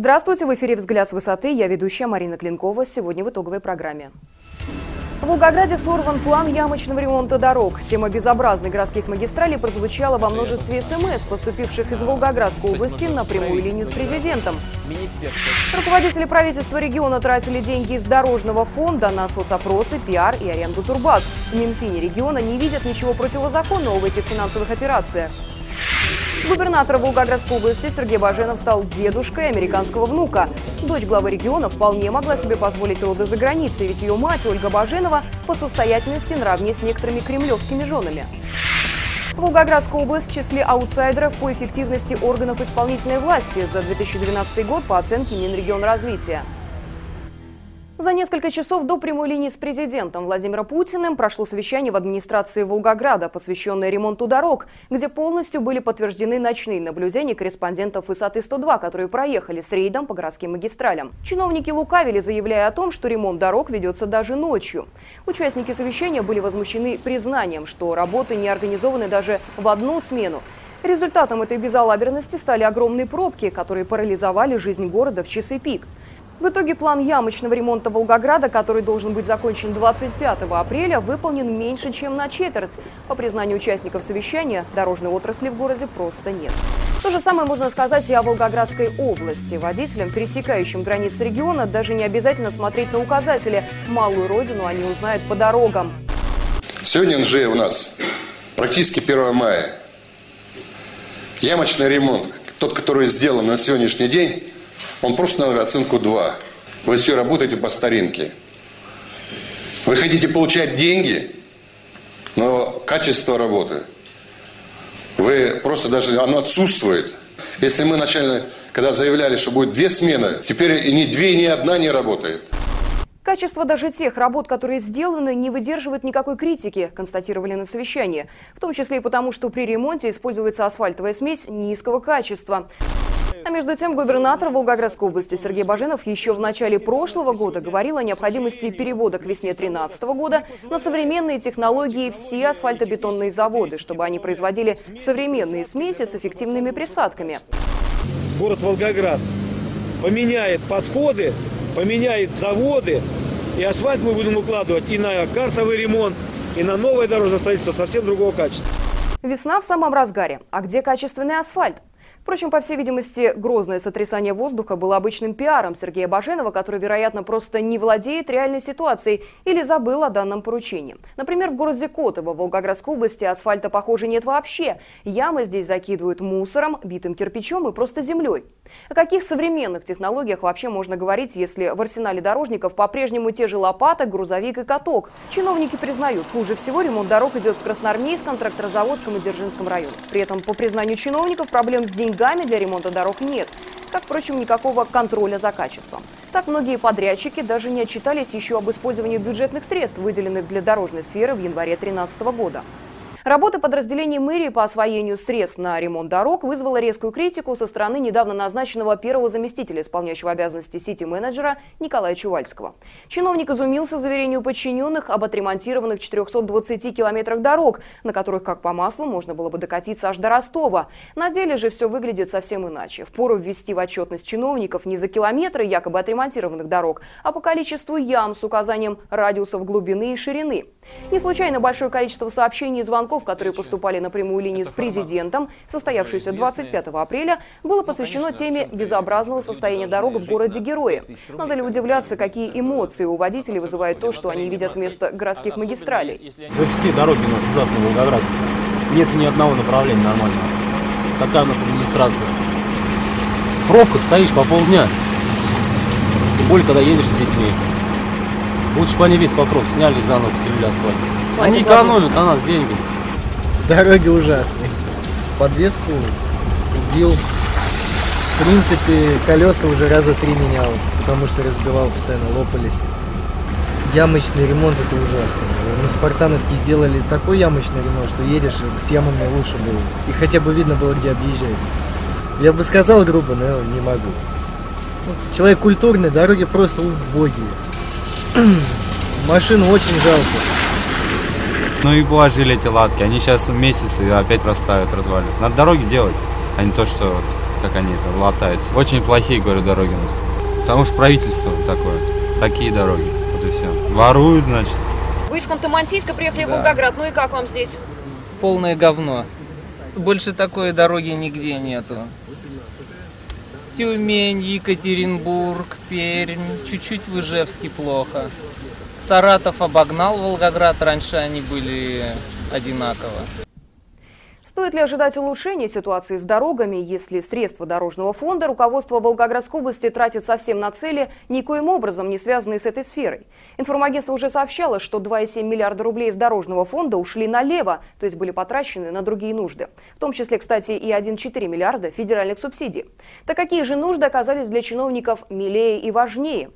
Здравствуйте, в эфире «Взгляд с высоты». Я ведущая Марина Клинкова. Сегодня в итоговой программе. В Волгограде сорван план ямочного ремонта дорог. Тема безобразной городских магистралей прозвучала во множестве СМС, поступивших из Волгоградской области на прямую линию с президентом. Руководители правительства региона тратили деньги из дорожного фонда на соцопросы, пиар и аренду турбаз. В Минфине региона не видят ничего противозаконного в этих финансовых операциях. Губернатор Волгоградской области Сергей Баженов стал дедушкой американского внука. Дочь главы региона вполне могла себе позволить роды за границей, ведь ее мать Ольга Баженова по состоятельности наравне с некоторыми кремлевскими женами. Волгоградская область в числе аутсайдеров по эффективности органов исполнительной власти за 2012 год по оценке Минрегионразвития. За несколько часов до прямой линии с президентом Владимиром Путиным прошло совещание в администрации Волгограда, посвященное ремонту дорог, где полностью были подтверждены ночные наблюдения корреспондентов ИСАТы-102, которые проехали с рейдом по городским магистралям. Чиновники лукавили, заявляя о том, что ремонт дорог ведется даже ночью. Участники совещания были возмущены признанием, что работы не организованы даже в одну смену. Результатом этой безалаберности стали огромные пробки, которые парализовали жизнь города в часы пик. В итоге план ямочного ремонта Волгограда, который должен быть закончен 25 апреля, выполнен меньше, чем на четверть. По признанию участников совещания, дорожной отрасли в городе просто нет. То же самое можно сказать и о Волгоградской области. Водителям, пересекающим границы региона, даже не обязательно смотреть на указатели. Малую родину они узнают по дорогам. Сегодня НЖ у нас практически 1 мая. Ямочный ремонт, тот, который сделан на сегодняшний день, он просто на оценку 2. Вы все работаете по старинке. Вы хотите получать деньги, но качество работы, вы просто даже, оно отсутствует. Если мы начали, когда заявляли, что будет две смены, теперь и ни две, ни одна не работает. Качество даже тех работ, которые сделаны, не выдерживает никакой критики, констатировали на совещании. В том числе и потому, что при ремонте используется асфальтовая смесь низкого качества. А между тем губернатор Волгоградской области Сергей Баженов еще в начале прошлого года говорил о необходимости перевода к весне 2013 года на современные технологии все асфальтобетонные заводы, чтобы они производили современные смеси с эффективными присадками. Город Волгоград поменяет подходы, поменяет заводы, и асфальт мы будем укладывать и на картовый ремонт, и на новое дорожное строительство совсем другого качества. Весна в самом разгаре. А где качественный асфальт? Впрочем, по всей видимости, грозное сотрясание воздуха было обычным пиаром Сергея Баженова, который, вероятно, просто не владеет реальной ситуацией или забыл о данном поручении. Например, в городе Котово, Волгоградской области, асфальта, похоже, нет вообще. Ямы здесь закидывают мусором, битым кирпичом и просто землей. О каких современных технологиях вообще можно говорить, если в арсенале дорожников по-прежнему те же лопата, грузовик и каток? Чиновники признают, хуже всего ремонт дорог идет в Красноармейском, Тракторозаводском и Дзержинском районах. При этом, по признанию чиновников, проблем с деньгами деньгами для ремонта дорог нет, как, впрочем, никакого контроля за качеством. Так многие подрядчики даже не отчитались еще об использовании бюджетных средств, выделенных для дорожной сферы в январе 2013 года. Работа подразделений мэрии по освоению средств на ремонт дорог вызвала резкую критику со стороны недавно назначенного первого заместителя исполняющего обязанности сити-менеджера Николая Чувальского. Чиновник изумился заверению подчиненных об отремонтированных 420 километрах дорог, на которых, как по маслу, можно было бы докатиться аж до Ростова. На деле же все выглядит совсем иначе. Впору ввести в отчетность чиновников не за километры якобы отремонтированных дорог, а по количеству ям с указанием радиусов глубины и ширины. Не случайно большое количество сообщений и звонков, которые поступали на прямую линию с президентом, состоявшуюся 25 апреля, было посвящено теме безобразного состояния дорог в городе Герои. Надо ли удивляться, какие эмоции у водителей вызывает то, что они видят вместо городских магистралей? Все дороги у нас ужасные в Волгограде. Нет ни одного направления нормального. Такая у нас администрация. В пробках стоишь по полдня. Тем более, когда едешь с детьми. Лучше бы они весь покров сняли и заново поселили асфальт. Они экономят на нас деньги. Дороги ужасные. Подвеску убил. В принципе, колеса уже раза три менял, потому что разбивал, постоянно лопались. Ямочный ремонт это ужасно. Мы в Спартановке сделали такой ямочный ремонт, что едешь с ямами лучше было. И хотя бы видно было, где объезжать. Я бы сказал грубо, но не могу. Человек культурный, дороги просто убогие. Машину очень жалко. Ну и положили эти латки. Они сейчас месяц и опять растают, развалятся. Надо дороги делать, а не то, что как они это латаются. Очень плохие, говорю, дороги у нас. Потому что правительство такое. Такие дороги. Вот и все. Воруют, значит. Вы из Ханты-Мансийска приехали в Да. Волгоград. Ну и как вам здесь? полное говно. Больше такой дороги нигде нету. Тюмень, Екатеринбург, Пермь, чуть-чуть в Ижевске плохо. Саратов обогнал Волгоград, раньше они были одинаково. Стоит ли ожидать улучшения ситуации с дорогами, если средства дорожного фонда руководство Волгоградской области тратит совсем на цели, никоим образом не связанные с этой сферой? Информагентство уже сообщало, что 2,7 миллиарда рублей из дорожного фонда ушли налево, то есть были потрачены на другие нужды. В том числе, кстати, и 1,4 миллиарда федеральных субсидий. Так какие же нужды оказались для чиновников милее и важнее?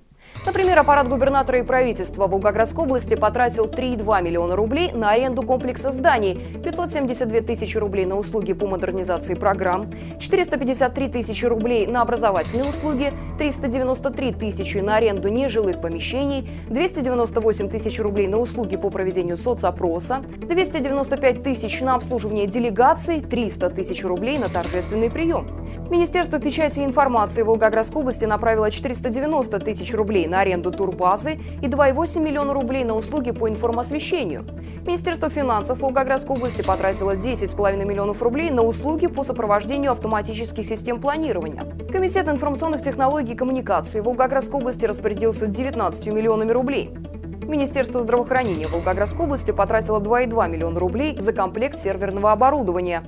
Например, аппарат губернатора и правительства Волгоградской области потратил 3,2 миллиона рублей на аренду комплекса зданий, 572 тысячи рублей на услуги по модернизации программ, 453 тысячи рублей на образовательные услуги, 393 тысячи на аренду нежилых помещений, 298 тысяч рублей на услуги по проведению соцопроса, 295 тысяч на обслуживание делегаций, 300 тысяч рублей на торжественный прием. Министерство печати и информации Волгоградской области направило 490 тысяч рублей на аренду турбазы и 2,8 миллиона рублей на услуги по информосвещению. Министерство финансов Волгоградской области потратило 10,5 миллионов рублей на услуги по сопровождению автоматических систем планирования. Комитет информационных технологий и коммуникаций Волгоградской области распорядился 19 миллионами рублей. Министерство здравоохранения Волгоградской области потратило 2,2 миллиона рублей за комплект серверного оборудования.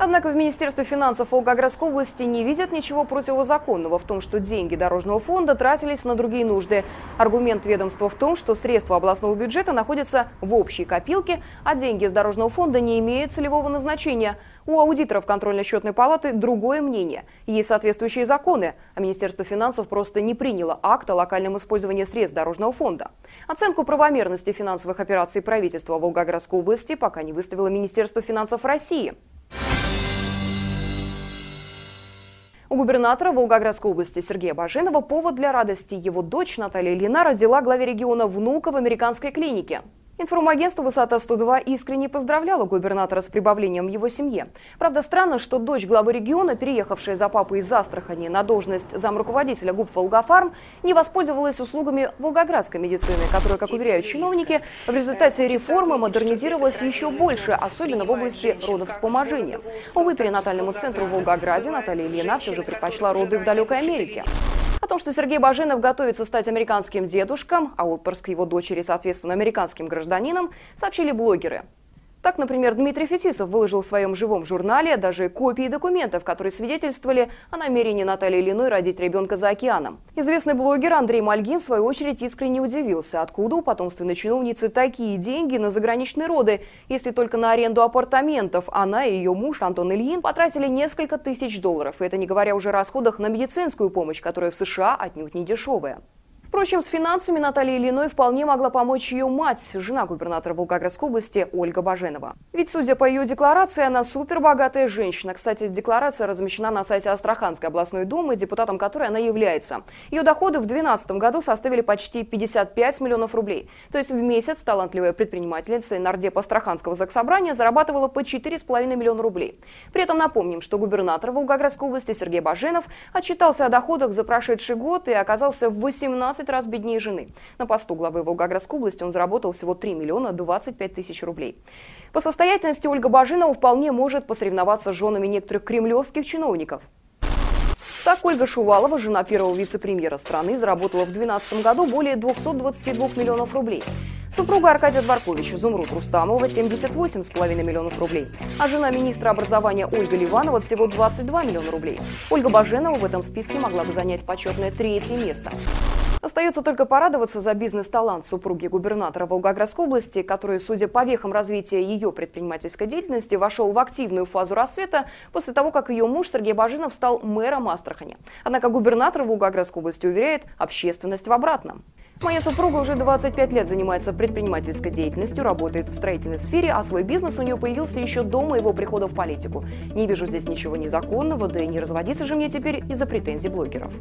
Однако в Министерстве финансов Волгоградской области не видят ничего противозаконного в том, что деньги дорожного фонда тратились на другие нужды. Аргумент ведомства в том, что средства областного бюджета находятся в общей копилке, а деньги из дорожного фонда не имеют целевого назначения. У аудиторов контрольно-счетной палаты другое мнение. Есть соответствующие законы, а Министерство финансов просто не приняло акт о локальном использовании средств дорожного фонда. Оценку правомерности финансовых операций правительства Волгоградской области пока не выставило Министерство финансов России. Губернатора Волгоградской области Сергея Баженова повод для радости. Его дочь Наталья Ильина родила главе региона внука в американской клинике. Информагентство «Высота-102» искренне поздравляло губернатора с прибавлением его семье. Правда, странно, что дочь главы региона, переехавшая за папой из Астрахани на должность замруководителя ГУП «Волгофарм», не воспользовалась услугами волгоградской медицины, которая, как уверяют чиновники, в результате реформы модернизировалась еще больше, особенно в области родовспоможения. Увы, перинатальному центру в Волгограде Наталья Ильина все же предпочла роды в далекой Америке. Том, что Сергей Баженов готовится стать американским дедушком, а отпрыск его дочери, соответственно, американским гражданином, сообщили блогеры. Так, например, Дмитрий Фетисов выложил в своем живом журнале даже копии документов, которые свидетельствовали о намерении Натальи Ильиной родить ребенка за океаном. Известный блогер Андрей Мальгин, в свою очередь, искренне удивился, откуда у потомственной чиновницы такие деньги на заграничные роды, если только на аренду апартаментов она и ее муж Антон Ильин потратили несколько тысяч долларов, и это не говоря уже о расходах на медицинскую помощь, которая в США отнюдь не дешевая. Впрочем, с финансами Натальи Ильиной вполне могла помочь ее мать, жена губернатора Волгоградской области Ольга Баженова. Ведь, судя по ее декларации, она супербогатая женщина. Кстати, декларация размещена на сайте Астраханской областной думы, депутатом которой она является. Ее доходы в 2012 году составили почти 55 миллионов рублей. То есть в месяц талантливая предпринимательница и нардеп Астраханского заксобрания зарабатывала по 4,5 миллиона рублей. При этом напомним, что губернатор Волгоградской области Сергей Баженов отчитался о доходах за прошедший год и оказался в 18 раз беднее жены. На посту главы Волгоградской области он заработал всего 3 миллиона 25 тысяч рублей. По состоятельности Ольга Баженова вполне может посоревноваться с женами некоторых кремлевских чиновников. Так, Ольга Шувалова, жена первого вице-премьера страны, заработала в 2012 году более 222 миллионов рублей. Супруга Аркадия Дворковича, Зумруд Рустамова, 78,5 миллионов рублей. А жена министра образования Ольга Ливанова всего 22 миллиона рублей. Ольга Баженова в этом списке могла бы занять почетное третье место. Остается только порадоваться за бизнес-талант супруги губернатора Волгоградской области, который, судя по вехам развития ее предпринимательской деятельности, вошел в активную фазу расцвета после того, как ее муж Сергей Баженов стал мэром Астрахани. Однако губернатор Волгоградской области уверяет общественность в обратном. Моя супруга уже 25 лет занимается предпринимательской деятельностью, работает в строительной сфере, а свой бизнес у нее появился еще до моего прихода в политику. Не вижу здесь ничего незаконного, да и не разводиться же мне теперь из-за претензий блогеров.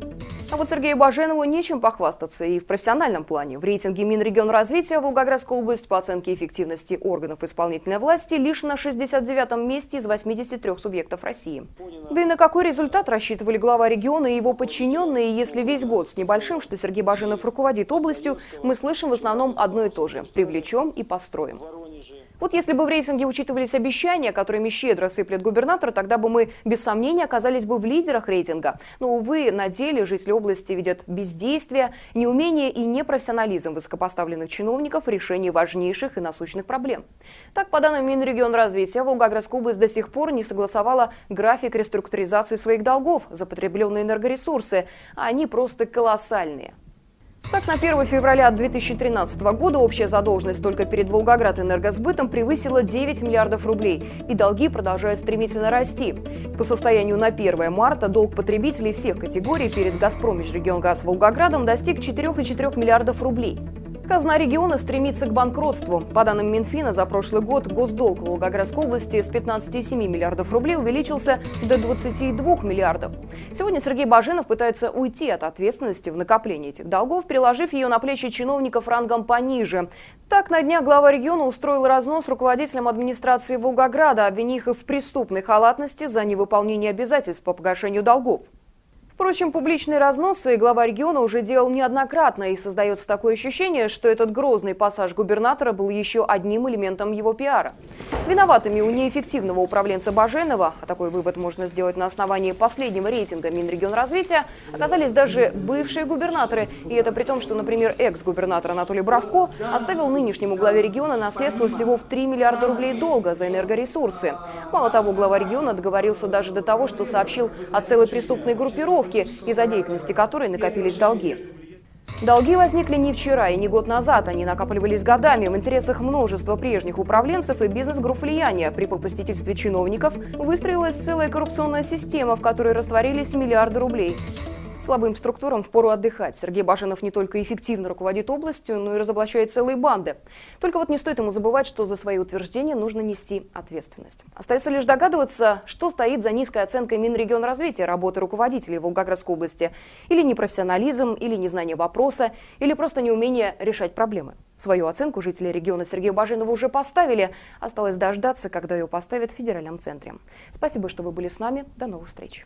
А вот Сергею Баженову нечем похвастаться. и в профессиональном плане. В рейтинге Минрегионразвития Волгоградская область по оценке эффективности органов исполнительной власти лишь на 69-м месте из 83 субъектов России. Да и на какой результат рассчитывали глава региона и его подчиненные, если весь год с небольшим, что Сергей Баженов руководит областью, мы слышим в основном одно и то же – привлечем и построим. Вот если бы в рейтинге учитывались обещания, которыми щедро сыплет губернатор, тогда бы мы без сомнения оказались бы в лидерах рейтинга. Но, увы, на деле жители области видят бездействие, неумение и непрофессионализм высокопоставленных чиновников в решении важнейших и насущных проблем. Так, по данным Минрегионразвития, Волгоградская область до сих пор не согласовала график реструктуризации своих долгов за потребленные энергоресурсы, а они просто колоссальные. Так, на 1 февраля 2013 года общая задолженность только перед Волгоград энергосбытом превысила 9 миллиардов рублей, и долги продолжают стремительно расти. По состоянию на 1 марта долг потребителей всех категорий перед «Газпром» Межрегионгаз Волгоградом достиг 4,4 миллиардов рублей. Казна региона стремится к банкротству. По данным Минфина, за прошлый год госдолг в Волгоградской области с 15,7 миллиардов рублей увеличился до 22 миллиардов. Сегодня Сергей Баженов пытается уйти от ответственности в накоплении этих долгов, переложив ее на плечи чиновников рангом пониже. Так, на днях глава региона устроил разнос руководителям администрации Волгограда, обвинив их в преступной халатности за невыполнение обязательств по погашению долгов. Впрочем, публичные разносы глава региона уже делал неоднократно, и создается такое ощущение, что этот грозный пассаж губернатора был еще одним элементом его пиара. Виноватыми у неэффективного управленца Баженова, а такой вывод можно сделать на основании последнего рейтинга Минрегионразвития, оказались даже бывшие губернаторы. И это при том, что, например, экс-губернатор Анатолий Бравко оставил нынешнему главе региона наследство всего в 3 миллиарда рублей долга за энергоресурсы. Мало того, глава региона договорился даже до того, что сообщил о целой преступной группировке, группировки, из-за деятельности которой накопились долги. Долги возникли не вчера и не год назад. Они накапливались годами в интересах множества прежних управленцев и бизнес-групп влияния. При попустительстве чиновников выстроилась целая коррупционная система, в которой растворились миллиарды рублей. Слабым структурам впору отдыхать. Сергей Баженов не только эффективно руководит областью, но и разоблачает целые банды. Только вот не стоит ему забывать, что за свои утверждения нужно нести ответственность. Остается лишь догадываться, что стоит за низкой оценкой Минрегионразвития работы руководителей Волгоградской области. Или непрофессионализм, или незнание вопроса, или просто неумение решать проблемы. Свою оценку жители региона Сергея Баженова уже поставили. Осталось дождаться, когда ее поставят в федеральном центре. Спасибо, что вы были с нами. До новых встреч.